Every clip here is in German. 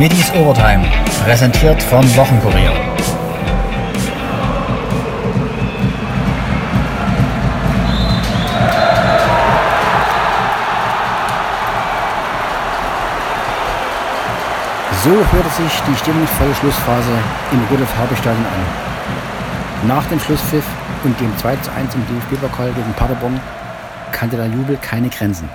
Middies Overtime, präsentiert vom Wochenkurier. So hörte sich die stimmungsvolle Schlussphase im Rudolf Habe-Stadion an. Nach dem Schlusspfiff und dem 2 zu 1 im DFB-Pokal gegen Paderborn kannte der Jubel keine Grenzen.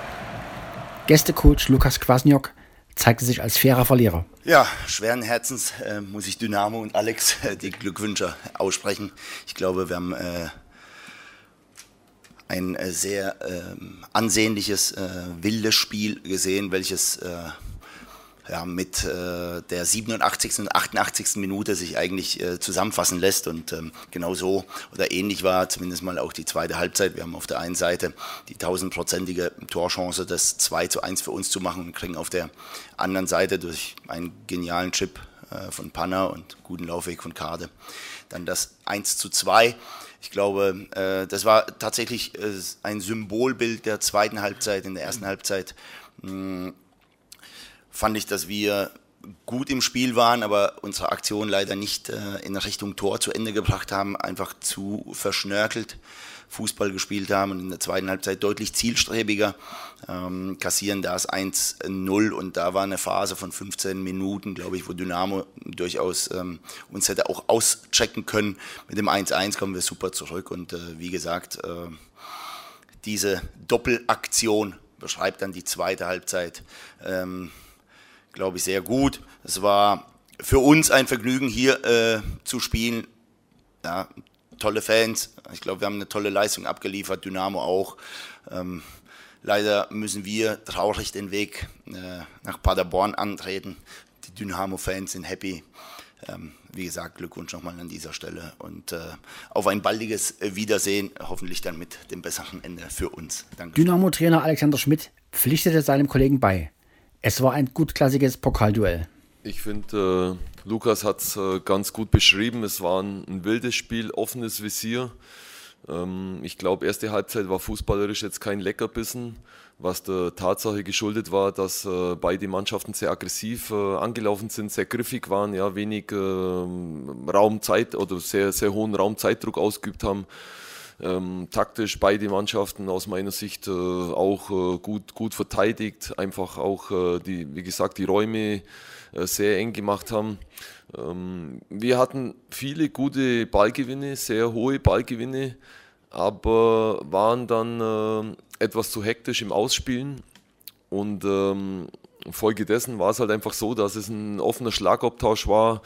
Gästecoach Lukas Kwasniok zeigte sich als fairer Verlierer. Ja, schweren Herzens äh, muss ich Dynamo und Alex äh, die Glückwünsche aussprechen. Ich glaube, wir haben äh, ein äh, sehr ähm, ansehnliches, äh, wildes Spiel gesehen, welches äh, ja, mit äh, der 87. und 88. Minute sich eigentlich äh, zusammenfassen lässt. Und ähm, genau so oder ähnlich war zumindest mal auch die zweite Halbzeit. Wir haben auf der einen Seite die tausendprozentige Torchance, das 2 zu 1 für uns zu machen und kriegen auf der anderen Seite durch einen genialen Chip äh, von Panna und guten Laufweg von Kade dann das 1 zu 2. Ich glaube, äh, das war tatsächlich äh, ein Symbolbild der zweiten Halbzeit. In der ersten Halbzeit mh, hm, fand ich, dass wir gut im Spiel waren, aber unsere Aktion leider nicht äh, in Richtung Tor zu Ende gebracht haben, einfach zu verschnörkelt Fußball gespielt haben und in der zweiten Halbzeit deutlich zielstrebiger, ähm, kassieren das 1-0 und da war eine Phase von 15 Minuten, glaube ich, wo Dynamo durchaus ähm, uns hätte auch auschecken können. Mit dem 1-1 kommen wir super zurück und äh, wie gesagt, äh, diese Doppelaktion beschreibt dann die zweite Halbzeit. Ähm, glaube ich, sehr gut. Es war für uns ein Vergnügen, hier äh, zu spielen. Ja, tolle Fans. Ich glaube, wir haben eine tolle Leistung abgeliefert, Dynamo auch. Ähm, leider müssen wir traurig den Weg äh, nach Paderborn antreten. Die Dynamo-Fans sind happy. Ähm, wie gesagt, Glückwunsch nochmal an dieser Stelle und äh, auf ein baldiges Wiedersehen, hoffentlich dann mit dem besseren Ende für uns. Dynamo-Trainer Alexander Schmidt pflichtete seinem Kollegen bei. Es war ein gutklassiges Pokalduell. Ich finde, äh, Lukas hat es äh, ganz gut beschrieben. Es war ein, ein wildes Spiel, offenes Visier. Ähm, ich glaube, erste Halbzeit war fußballerisch jetzt kein Leckerbissen, was der Tatsache geschuldet war, dass äh, beide Mannschaften sehr aggressiv äh, angelaufen sind, sehr griffig waren, ja, wenig ähm, Raumzeit oder sehr, sehr hohen Raumzeitdruck ausgeübt haben ähm, taktisch beide Mannschaften aus meiner Sicht äh, auch äh, gut, gut verteidigt, einfach auch äh, die, wie gesagt, die Räume äh, sehr eng gemacht haben. Ähm, wir hatten viele gute Ballgewinne, sehr hohe Ballgewinne, aber waren dann äh, etwas zu hektisch im Ausspielen und ähm, Folgedessen war es halt einfach so, dass es ein offener Schlagabtausch war.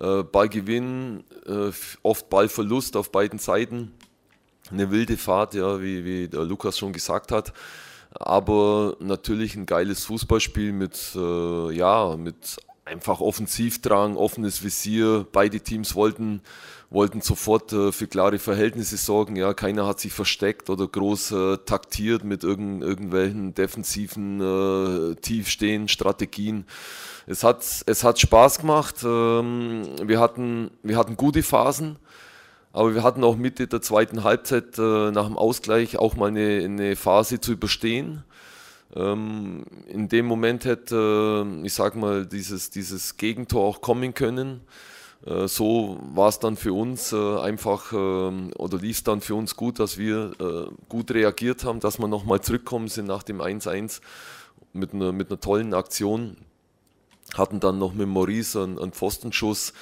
Äh, Ballgewinn, oft Ballverlust auf beiden Seiten eine wilde Fahrt, ja, wie, wie der Lukas schon gesagt hat. Aber natürlich ein geiles Fußballspiel mit, äh, ja, mit einfach Offensivdrang, offenes Visier. Beide Teams wollten, wollten sofort äh, für klare Verhältnisse sorgen. Ja, keiner hat sich versteckt oder groß äh, taktiert mit irgend, irgendwelchen defensiven, äh, tiefstehenden Strategien. Es hat, es hat Spaß gemacht. Ähm, wir, hatten, wir hatten gute Phasen. Aber wir hatten auch Mitte der zweiten Halbzeit äh, nach dem Ausgleich auch mal eine, eine Phase zu überstehen. Ähm, in dem Moment hätte, äh, ich sag mal, dieses, dieses Gegentor auch kommen können. Äh, so war es dann für uns äh, einfach ähm, oder lief dann für uns gut, dass wir äh, gut reagiert haben, dass wir nochmal zurückkommen sind nach dem 1-1 mit einer, mit einer tollen Aktion. Hatten dann noch mit Maurice einen, einen Pfostenschuss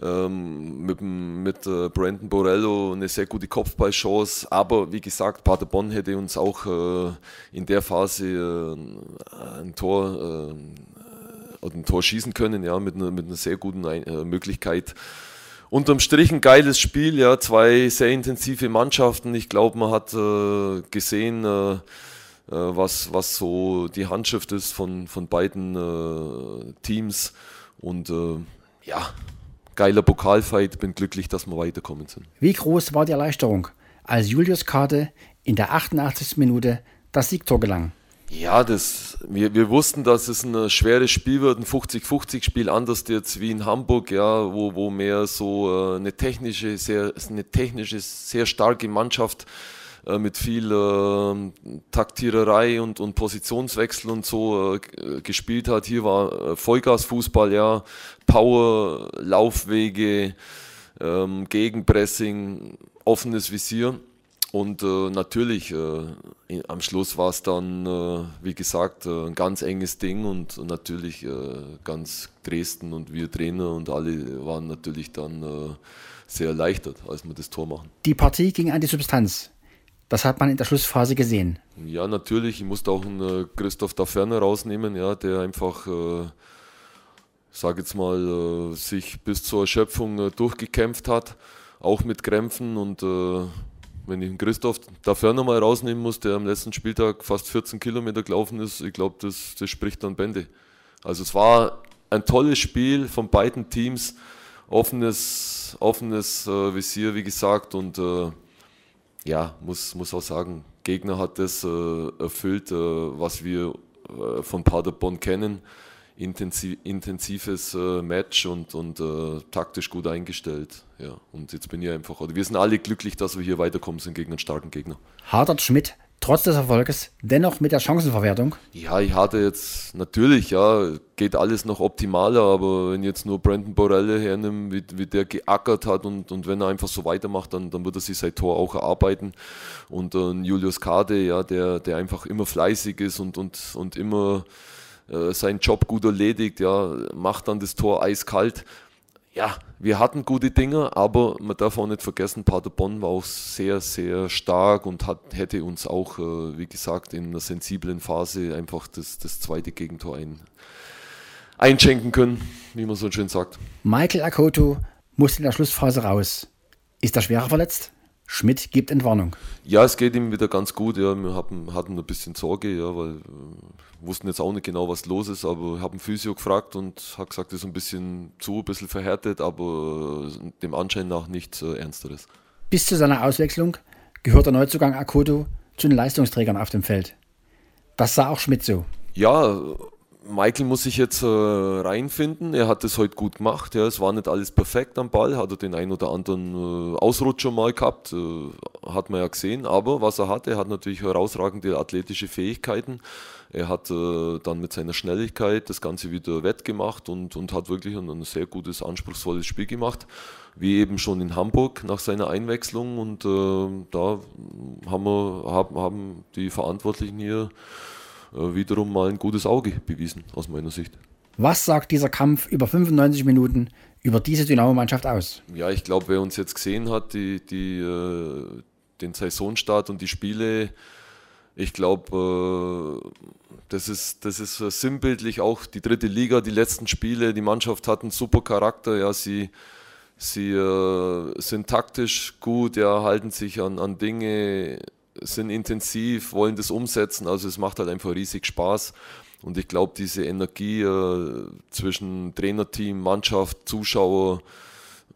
ähm, mit, mit äh, Brandon Borello eine sehr gute Kopfballchance. Aber wie gesagt, Paderborn hätte uns auch äh, in der Phase äh, ein Tor äh, oder ein Tor schießen können, ja, mit einer, mit einer sehr guten äh, Möglichkeit. Unterm Strich ein geiles Spiel, ja, zwei sehr intensive Mannschaften. Ich glaube, man hat äh, gesehen, was, was so die Handschrift ist von, von beiden Teams. Und ja, geiler Pokalfight. Bin glücklich, dass wir weiterkommen sind. Wie groß war die Erleichterung, als Julius Karte in der 88. Minute das Siegtor gelang? Ja, das, wir, wir wussten, dass es ein schweres Spiel wird, ein 50-50-Spiel, anders jetzt wie in Hamburg, ja, wo, wo mehr so äh, eine technische, sehr, eine technische, sehr starke Mannschaft äh, mit viel äh, Taktiererei und, und Positionswechsel und so äh, gespielt hat. Hier war äh, Vollgasfußball, ja, Power, Laufwege, ähm, Gegenpressing, offenes Visier. Und äh, natürlich, äh, am Schluss war es dann, äh, wie gesagt, äh, ein ganz enges Ding und natürlich äh, ganz Dresden und wir Trainer und alle waren natürlich dann äh, sehr erleichtert, als wir das Tor machen. Die Partie ging an die Substanz. Das hat man in der Schlussphase gesehen. Ja, natürlich. Ich musste auch einen Christoph da rausnehmen, ja, der einfach, sage jetzt mal, sich bis zur Erschöpfung durchgekämpft hat, auch mit Krämpfen und wenn ich einen Christoph dafür nochmal rausnehmen muss, der am letzten Spieltag fast 14 Kilometer gelaufen ist, ich glaube, das, das spricht dann Bände. Also es war ein tolles Spiel von beiden Teams, offenes, offenes äh, Visier, wie gesagt, und äh, ja, muss, muss auch sagen, Gegner hat das äh, erfüllt, äh, was wir äh, von Paderborn kennen intensiv, intensives äh, Match und, und äh, taktisch gut eingestellt. Ja, und jetzt bin ich einfach, oder wir sind alle glücklich, dass wir hier weiterkommen sind gegen einen starken Gegner. Hadert Schmidt trotz des Erfolges dennoch mit der Chancenverwertung? Ja, ich hatte jetzt natürlich, ja, geht alles noch optimaler, aber wenn jetzt nur Brandon Borelle hernimmt, wie, wie der geackert hat und, und wenn er einfach so weitermacht, dann, dann wird er sich sein Tor auch erarbeiten. Und äh, Julius Kade, ja, der, der einfach immer fleißig ist und, und, und immer äh, seinen Job gut erledigt, ja, macht dann das Tor eiskalt. Ja, wir hatten gute Dinge, aber man darf auch nicht vergessen, Paderborn war auch sehr, sehr stark und hat, hätte uns auch, äh, wie gesagt, in einer sensiblen Phase einfach das, das zweite Gegentor ein, einschenken können, wie man so schön sagt. Michael Akoto musste in der Schlussphase raus. Ist er schwerer verletzt? Schmidt gibt Entwarnung. Ja, es geht ihm wieder ganz gut. Ja. Wir hatten, hatten ein bisschen Sorge, ja, weil wir äh, wussten jetzt auch nicht genau, was los ist, aber ich habe einen Physio gefragt und hat gesagt, es ist ein bisschen zu, ein bisschen verhärtet, aber äh, dem Anschein nach nichts äh, Ernsteres. Bis zu seiner Auswechslung gehört der Neuzugang Akoto zu den Leistungsträgern auf dem Feld. Das sah auch Schmidt so. Ja, Michael muss sich jetzt äh, reinfinden. Er hat es heute gut gemacht. Ja. Es war nicht alles perfekt am Ball. Hat er den einen oder anderen äh, Ausrutscher mal gehabt. Äh, hat man ja gesehen. Aber was er hat, er hat natürlich herausragende athletische Fähigkeiten. Er hat äh, dann mit seiner Schnelligkeit das Ganze wieder wettgemacht und, und hat wirklich ein, ein, sehr gutes, anspruchsvolles Spiel gemacht. Wie eben schon in Hamburg nach seiner Einwechslung. Und äh, da haben, wir, haben, haben die Verantwortlichen hier wiederum mal ein gutes Auge bewiesen, aus meiner Sicht. Was sagt dieser Kampf über 95 Minuten über diese Dynamo-Mannschaft aus? Ja, ich glaube, wer uns jetzt gesehen hat, die, die, äh, den Saisonstart und die Spiele, ich glaube, äh, das ist, das ist sinnbildlich auch die dritte Liga, die letzten Spiele. Die Mannschaft hat einen super Charakter. Ja, sie, sie äh, sind taktisch gut, ja, halten sich an, an Dinge sind intensiv, wollen das umsetzen. Also es macht halt einfach riesig Spaß. Und ich glaube, diese Energie äh, zwischen Trainerteam, Mannschaft, Zuschauer,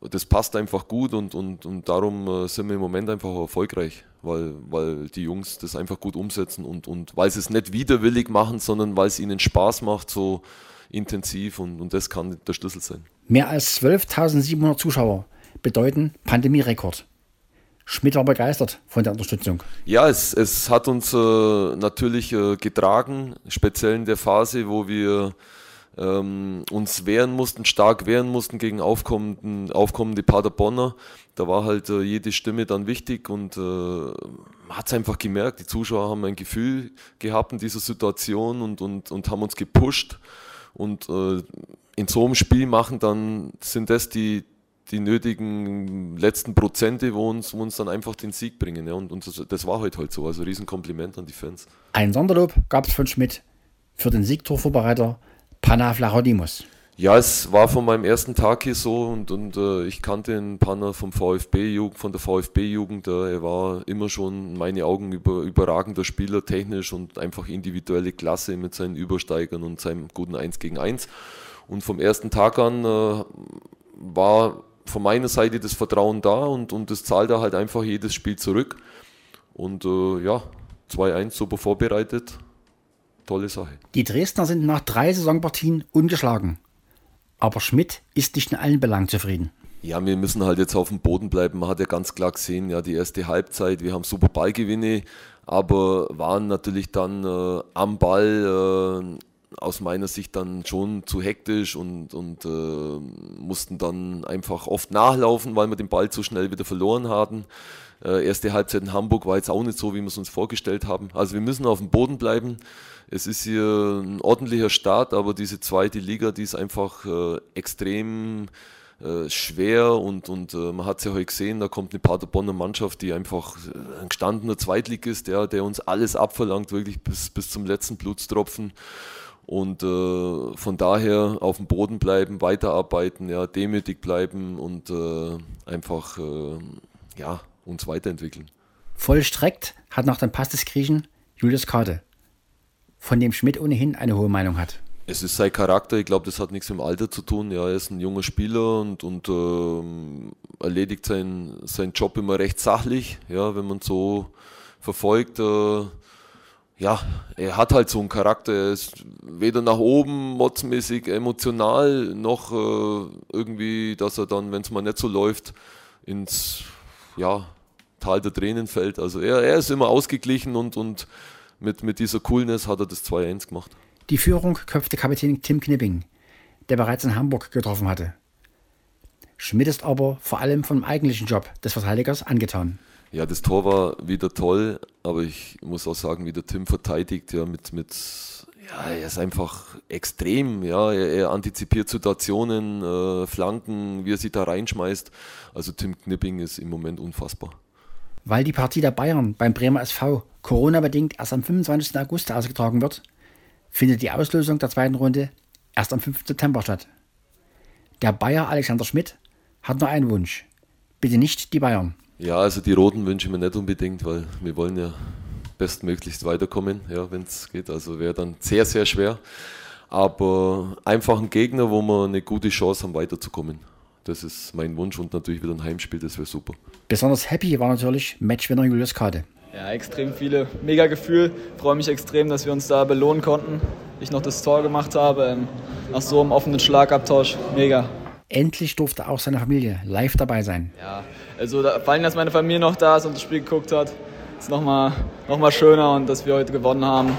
das passt einfach gut und, und, und darum äh, sind wir im Moment einfach erfolgreich, weil, weil die Jungs das einfach gut umsetzen und, und weil sie es nicht widerwillig machen, sondern weil es ihnen Spaß macht, so intensiv und, und das kann der Schlüssel sein. Mehr als 12.700 Zuschauer bedeuten Pandemierekord. Schmidt war begeistert von der Unterstützung. Ja, es, es hat uns äh, natürlich äh, getragen, speziell in der Phase, wo wir ähm, uns wehren mussten, stark wehren mussten gegen aufkommenden, aufkommende Paderborner. Da war halt äh, jede Stimme dann wichtig und äh, man hat es einfach gemerkt, die Zuschauer haben ein Gefühl gehabt in dieser Situation und, und, und haben uns gepusht. Und äh, in so einem Spiel machen, dann sind das die, die nötigen letzten Prozente, wo uns, wo uns dann einfach den Sieg bringen. Ja. Und, und das, das, war heute halt so. Also Riesenkompliment an die Fans. Ein Sonderlob gab es von Schmidt für den Siegtorvorbereiter Panna Flachodimos. Ja, es war von meinem ersten Tag hier so und, und äh, ich kannte den Panna vom VfB-Jugend, von der VfB-Jugend. Äh, er war immer schon in meinen Augen über, überragender Spieler, technisch und einfach individuelle Klasse mit seinen Übersteigern und seinem guten 1 gegen 1. Und vom ersten Tag an äh, war von meiner Seite das Vertrauen da und, und das zahlt er halt einfach jedes Spiel zurück. Und äh, ja, 2-1 super vorbereitet. Tolle Sache. Die Dresdner sind nach drei Saisonpartien ungeschlagen. Aber Schmidt ist nicht in allen Belangen zufrieden. Ja, wir müssen halt jetzt auf dem Boden bleiben. Man hat ja ganz klar gesehen, ja, die erste Halbzeit, wir haben super Ballgewinne, aber waren natürlich dann äh, am Ball äh, aus meiner Sicht dann schon zu hektisch und, und äh, mussten dann einfach oft nachlaufen, weil wir den Ball zu schnell wieder verloren hatten. Äh, erste Halbzeit in Hamburg war jetzt auch nicht so, wie wir es uns vorgestellt haben. Also wir müssen auf dem Boden bleiben. Es ist hier ein ordentlicher Start, aber diese zweite Liga, die ist einfach äh, extrem äh, schwer und, und äh, man hat es ja heute gesehen, da kommt eine Paderborner Mannschaft, die einfach äh, ein gestandener Zweitligist, der, der uns alles abverlangt, wirklich bis, bis zum letzten Blutstropfen. Und äh, von daher auf dem Boden bleiben, weiterarbeiten, ja, demütig bleiben und äh, einfach äh, ja, uns weiterentwickeln. Vollstreckt hat nach dem Pass des Griechen Julius Karte, von dem Schmidt ohnehin eine hohe Meinung hat. Es ist sein Charakter, ich glaube, das hat nichts mit dem Alter zu tun. Ja, er ist ein junger Spieler und, und ähm, erledigt seinen, seinen Job immer recht sachlich. Ja, wenn man so verfolgt, äh, ja, er hat halt so einen Charakter. Er ist weder nach oben motzmäßig emotional, noch äh, irgendwie, dass er dann, wenn es mal nicht so läuft, ins ja, Tal der Tränen fällt. Also er, er ist immer ausgeglichen und, und mit, mit dieser Coolness hat er das 2-1 gemacht. Die Führung köpfte Kapitän Tim Knipping, der bereits in Hamburg getroffen hatte. Schmidt ist aber vor allem vom eigentlichen Job des Verteidigers angetan. Ja, das Tor war wieder toll, aber ich muss auch sagen, wie der Tim verteidigt, ja, mit, mit ja, er ist einfach extrem, ja, er, er antizipiert Situationen, äh, Flanken, wie er sich da reinschmeißt. Also Tim Knipping ist im Moment unfassbar. Weil die Partie der Bayern beim Bremer SV Corona-bedingt erst am 25. August ausgetragen wird, findet die Auslösung der zweiten Runde erst am 5. September statt. Der Bayer Alexander Schmidt hat nur einen Wunsch. Bitte nicht die Bayern. Ja, also die Roten wünsche ich mir nicht unbedingt, weil wir wollen ja bestmöglichst weiterkommen, ja, wenn es geht. Also wäre dann sehr, sehr schwer. Aber einfach ein Gegner, wo wir eine gute Chance haben, weiterzukommen. Das ist mein Wunsch und natürlich wieder ein Heimspiel, das wäre super. Besonders happy war natürlich Matchwinner Julius Kade. Ja, extrem viele. Mega Gefühl. Freue mich extrem, dass wir uns da belohnen konnten. Ich noch das Tor gemacht habe. Ähm, nach so einem offenen Schlagabtausch. Mega. Endlich durfte auch seine Familie live dabei sein. Ja, also vor allem, dass meine Familie noch da ist und das Spiel geguckt hat, ist nochmal noch mal schöner und dass wir heute gewonnen haben.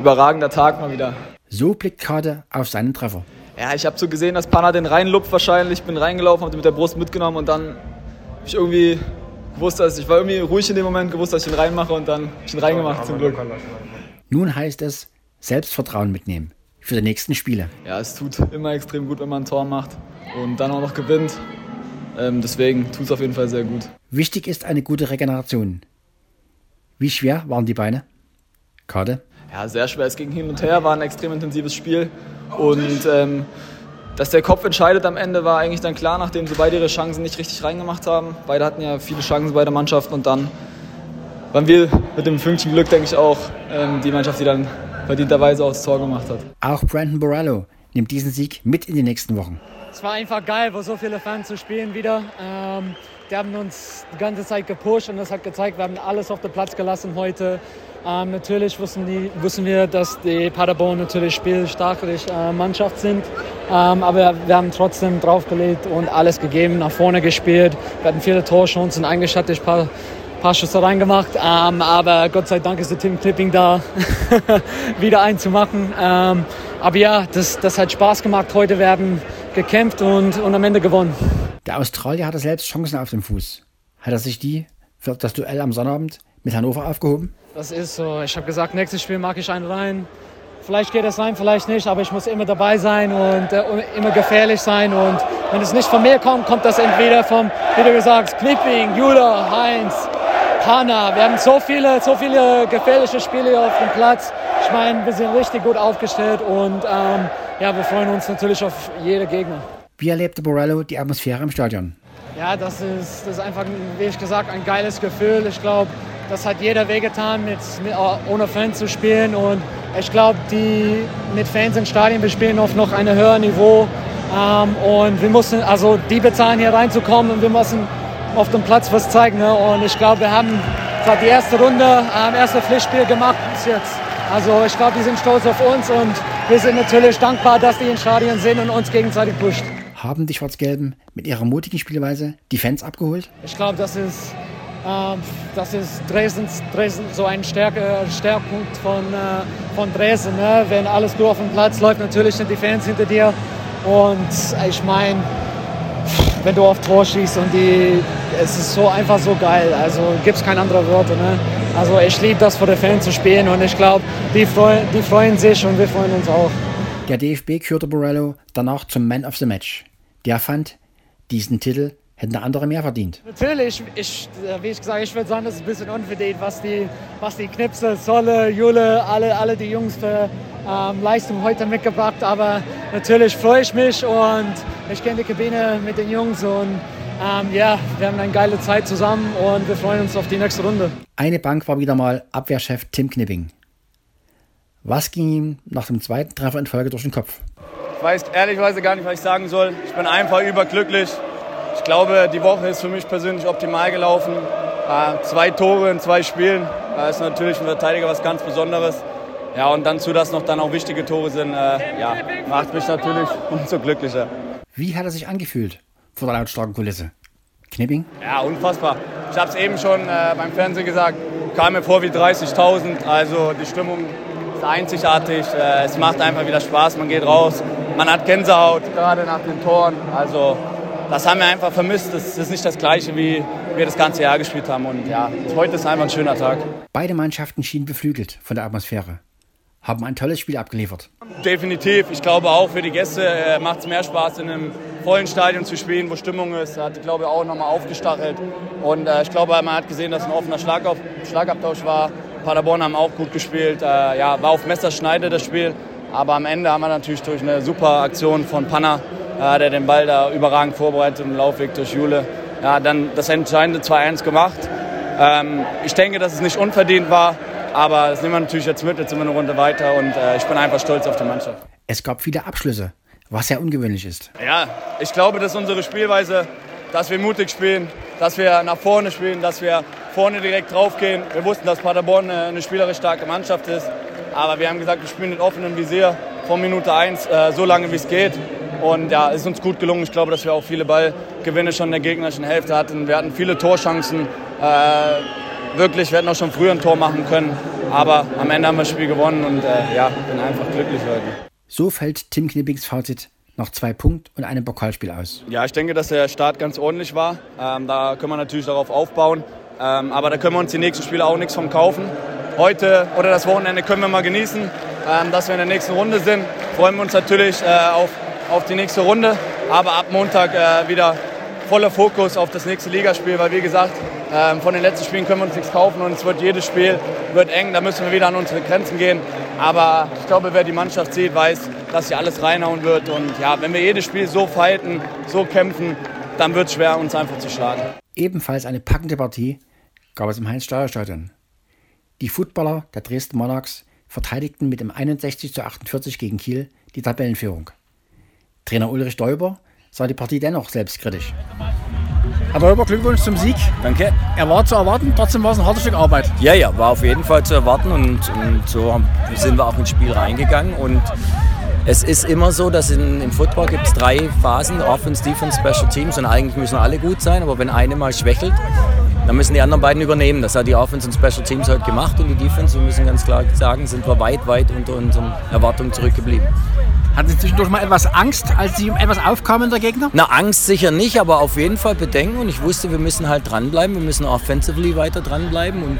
Überragender Tag mal wieder. So blickt Kade auf seinen Treffer. Ja, ich habe so gesehen, dass Panna den reinlupft wahrscheinlich. Bin reingelaufen, habe den mit der Brust mitgenommen und dann habe ich irgendwie gewusst, dass ich war irgendwie ruhig in dem Moment, gewusst, dass ich ihn reinmache und dann habe ich ihn reingemacht zum Glück. Nun heißt es Selbstvertrauen mitnehmen für die nächsten Spiele. Ja, es tut immer extrem gut, wenn man ein Tor macht und dann auch noch gewinnt. Ähm, deswegen tut es auf jeden Fall sehr gut. Wichtig ist eine gute Regeneration. Wie schwer waren die Beine? Kade? Ja, sehr schwer. Es ging hin und her, war ein extrem intensives Spiel. Und ähm, dass der Kopf entscheidet am Ende, war eigentlich dann klar, nachdem sie beide ihre Chancen nicht richtig reingemacht haben. Beide hatten ja viele Chancen, beide Mannschaften. Und dann waren wir mit dem Fünkchen Glück, denke ich, auch ähm, die Mannschaft, die dann verdienterweise auch das Tor gemacht hat. Auch Brandon Borello nimmt diesen Sieg mit in die nächsten Wochen. Es war einfach geil, wo so viele Fans zu spielen wieder. Ähm, die haben uns die ganze Zeit gepusht und das hat gezeigt, wir haben alles auf den Platz gelassen heute. Ähm, natürlich wussten, die, wussten wir, dass die Paderborn natürlich spielstarke äh, Mannschaft sind. Ähm, aber wir haben trotzdem draufgelegt und alles gegeben, nach vorne gespielt. Wir hatten viele Torchancen eingeschattet, ein paar, paar Schüsse reingemacht. Ähm, aber Gott sei Dank ist der Tim Clipping da, wieder einzumachen. Ähm, aber ja, das, das hat Spaß gemacht. Heute werden gekämpft und, und am Ende gewonnen. Der Australier hatte selbst Chancen auf dem Fuß. Hat er sich die für das Duell am Sonnabend mit Hannover aufgehoben? Das ist so. Ich habe gesagt, nächstes Spiel mag ich einen rein. Vielleicht geht es rein, vielleicht nicht, aber ich muss immer dabei sein und äh, immer gefährlich sein. Und wenn es nicht von mir kommt, kommt das entweder vom, wie du gesagt hast, Knipping, Jula, Heinz, Hanna. Wir haben so viele, so viele gefährliche Spiele auf dem Platz. Ich meine, wir sind richtig gut aufgestellt und ähm, ja, wir freuen uns natürlich auf jede Gegner. Wie erlebte Borello die Atmosphäre im Stadion? Ja, das ist, das ist einfach, wie ich gesagt, ein geiles Gefühl. Ich glaube, das hat jeder wehgetan, mit, mit, ohne Fans zu spielen. Und ich glaube, die mit Fans im Stadion, wir spielen auf noch ein höheres Niveau. Ähm, und wir mussten, also die bezahlen hier reinzukommen und wir müssen auf dem Platz was zeigen. Ne? Und ich glaube, wir haben die erste Runde, ähm, erste Pflichtspiel gemacht bis jetzt. Also ich glaube, die sind stolz auf uns und wir sind natürlich dankbar, dass die im Stadion sind und uns gegenseitig pusht. Haben die Schwarz-Gelben mit ihrer mutigen Spielweise die Fans abgeholt? Ich glaube, das ist, ähm, das ist Dresdens, Dresden so ein Stärke, Stärkpunkt von, äh, von Dresden. Ne? Wenn alles gut auf dem Platz läuft, natürlich sind die Fans hinter dir. Und ich meine, wenn du auf Tor schießt und die, es ist so einfach so geil. Also gibt es keine anderen Worte. Ne? Also ich liebe das, vor der Fans zu spielen und ich glaube, die, freu, die freuen sich und wir freuen uns auch. Der DFB kürte Borello danach zum Man of the Match. Der fand, diesen Titel hätten andere mehr verdient. Natürlich, ich, wie ich gesagt ich würde sagen, das ist ein bisschen unverdient, was die, was die Knipse, Solle, Jule, alle, alle die Jungs für ähm, Leistung heute mitgebracht. Aber natürlich freue ich mich und ich gehe in die Kabine mit den Jungs und ähm, ja, wir haben eine geile Zeit zusammen und wir freuen uns auf die nächste Runde. Eine Bank war wieder mal Abwehrchef Tim Knipping. Was ging ihm nach dem zweiten Treffer in Folge durch den Kopf? Ich weiß ehrlicherweise gar nicht, was ich sagen soll. Ich bin einfach überglücklich. Ich glaube, die Woche ist für mich persönlich optimal gelaufen. Äh, zwei Tore in zwei Spielen äh, ist natürlich ein Verteidiger was ganz Besonderes. Ja, und dann zu, dass noch dann auch wichtige Tore sind, äh, ja, macht mich natürlich umso glücklicher. Wie hat er sich angefühlt vor der lautstarken Kulisse? Knipping? Ja, unfassbar. Ich habe es eben schon äh, beim Fernsehen gesagt, kam mir vor wie 30.000. Also die Stimmung ist einzigartig. Äh, es macht einfach wieder Spaß. Man geht raus, man hat Gänsehaut, gerade nach den Toren. Also das haben wir einfach vermisst. Das ist nicht das Gleiche, wie wir das ganze Jahr gespielt haben. Und ja, heute ist einfach ein schöner Tag. Beide Mannschaften schienen beflügelt von der Atmosphäre. Haben ein tolles Spiel abgeliefert. Definitiv. Ich glaube auch für die Gäste äh, macht es mehr Spaß, in einem vollen Stadion zu spielen, wo Stimmung ist. Hat, glaube ich, auch nochmal aufgestachelt. Und äh, ich glaube, man hat gesehen, dass ein offener Schlagauf Schlagabtausch war. Paderborn haben auch gut gespielt. Äh, ja, war auf Messerschneide das Spiel. Aber am Ende haben wir natürlich durch eine super Aktion von Panna, äh, der den Ball da überragend vorbereitet im Laufweg durch Jule, ja, dann das entscheidende 2-1 gemacht. Ähm, ich denke, dass es nicht unverdient war. Aber das nehmen wir natürlich jetzt mit, jetzt sind wir eine Runde weiter und äh, ich bin einfach stolz auf die Mannschaft. Es gab viele Abschlüsse, was sehr ungewöhnlich ist. Ja, ich glaube, das ist unsere Spielweise, dass wir mutig spielen, dass wir nach vorne spielen, dass wir vorne direkt draufgehen. Wir wussten, dass Paderborn eine, eine spielerisch starke Mannschaft ist, aber wir haben gesagt, wir spielen mit offenem Visier von Minute 1 äh, so lange, wie es geht. Und ja, es ist uns gut gelungen. Ich glaube, dass wir auch viele Ballgewinne schon in der gegnerischen Hälfte hatten. Wir hatten viele Torchancen. Äh, wirklich, wir hätten auch schon früher ein Tor machen können. Aber am Ende haben wir das Spiel gewonnen und äh, ja, bin einfach glücklich heute. So fällt Tim Knippings Fazit nach zwei Punkt und einem Pokalspiel aus. Ja, ich denke, dass der Start ganz ordentlich war. Ähm, da können wir natürlich darauf aufbauen. Ähm, aber da können wir uns die nächsten Spiele auch nichts vom kaufen. Heute oder das Wochenende können wir mal genießen, ähm, dass wir in der nächsten Runde sind. Freuen wir uns natürlich äh, auf, auf die nächste Runde. Aber ab Montag äh, wieder voller Fokus auf das nächste Ligaspiel, weil wie gesagt, ähm, von den letzten Spielen können wir uns nichts kaufen und es wird jedes Spiel wird eng, da müssen wir wieder an unsere Grenzen gehen. Aber ich glaube, wer die Mannschaft sieht, weiß, dass sie alles reinhauen wird. Und ja, wenn wir jedes Spiel so fighten, so kämpfen, dann wird es schwer, uns einfach zu schlagen. Ebenfalls eine packende Partie gab es im Heinz-Steuer-Stadion. Die Footballer der Dresden Monarchs verteidigten mit dem 61 zu 48 gegen Kiel die Tabellenführung. Trainer Ulrich Däuber sah die Partie dennoch selbstkritisch. Herr Däuber, Glückwunsch zum Sieg. Danke. Er war zu erwarten, trotzdem war es ein hartes Stück Arbeit. Ja, ja, war auf jeden Fall zu erwarten und, und so sind wir auch ins Spiel reingegangen und es ist immer so, dass in, im Football gibt es drei Phasen, Offense, Defense, Special Teams und eigentlich müssen alle gut sein, aber wenn eine mal schwächelt, dann müssen die anderen beiden übernehmen. Das hat die Offense und Special Teams heute gemacht und die Defense, wir müssen ganz klar sagen, sind wir weit, weit unter unseren Erwartungen zurückgeblieben. Hatten Sie zwischendurch mal etwas Angst, als Sie etwas aufkamen, der Gegner? Na, Angst sicher nicht, aber auf jeden Fall Bedenken. Und ich wusste, wir müssen halt dranbleiben. Wir müssen offensively weiter dranbleiben. Und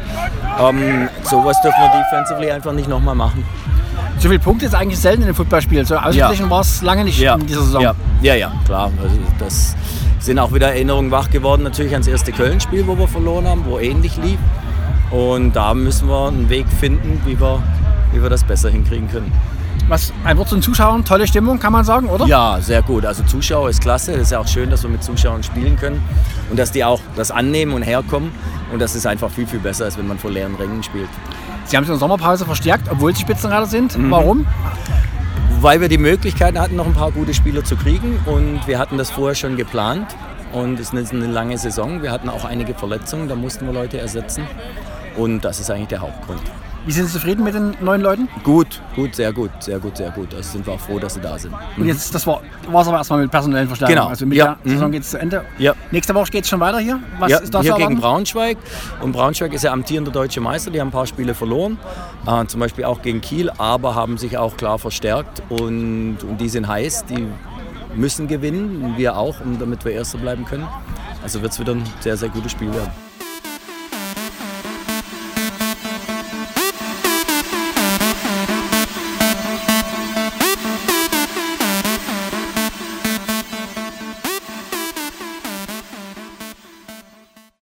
ähm, sowas dürfen wir defensively einfach nicht nochmal machen. So viele Punkte ist eigentlich selten in einem Footballspiel. So ausgeglichen ja. war es lange nicht ja. in dieser Saison. Ja, ja, ja klar. Also das sind auch wieder Erinnerungen wach geworden, natürlich ans erste Köln-Spiel, wo wir verloren haben, wo ähnlich lief. Und da müssen wir einen Weg finden, wie wir, wie wir das besser hinkriegen können. Was, ein Wort zu den Zuschauern, tolle Stimmung, kann man sagen, oder? Ja, sehr gut. Also Zuschauer ist klasse. Es ist ja auch schön, dass wir mit Zuschauern spielen können und dass die auch das annehmen und herkommen. Und das ist einfach viel, viel besser, als wenn man vor leeren Rängen spielt. Sie haben sich in der Sommerpause verstärkt, obwohl Sie Spitzenreiter sind. Mhm. Warum? Weil wir die Möglichkeit hatten, noch ein paar gute Spieler zu kriegen und wir hatten das vorher schon geplant. Und es ist eine lange Saison. Wir hatten auch einige Verletzungen, da mussten wir Leute ersetzen. Und das ist eigentlich der Hauptgrund. Wie sind Sie zufrieden mit den neuen Leuten? Gut, gut, sehr gut, sehr gut, sehr gut. Also sind wir auch froh, dass sie da sind. Und jetzt, das war es aber erstmal mit personellen Verstärkungen. Genau. Also mit Ja. der Saison Mhm. geht es zu Ende. Ja. Nächste Woche geht es schon weiter hier. Was ja, ist das hier gegen? Braunschweig. Und Braunschweig ist ja amtierender deutscher Meister. Die haben ein paar Spiele verloren. Äh, zum Beispiel auch gegen Kiel, aber haben sich auch klar verstärkt. Und, und die sind heiß. Die müssen gewinnen. Wir auch, um, damit wir Erster bleiben können. Also wird es wieder ein sehr, sehr gutes Spiel werden.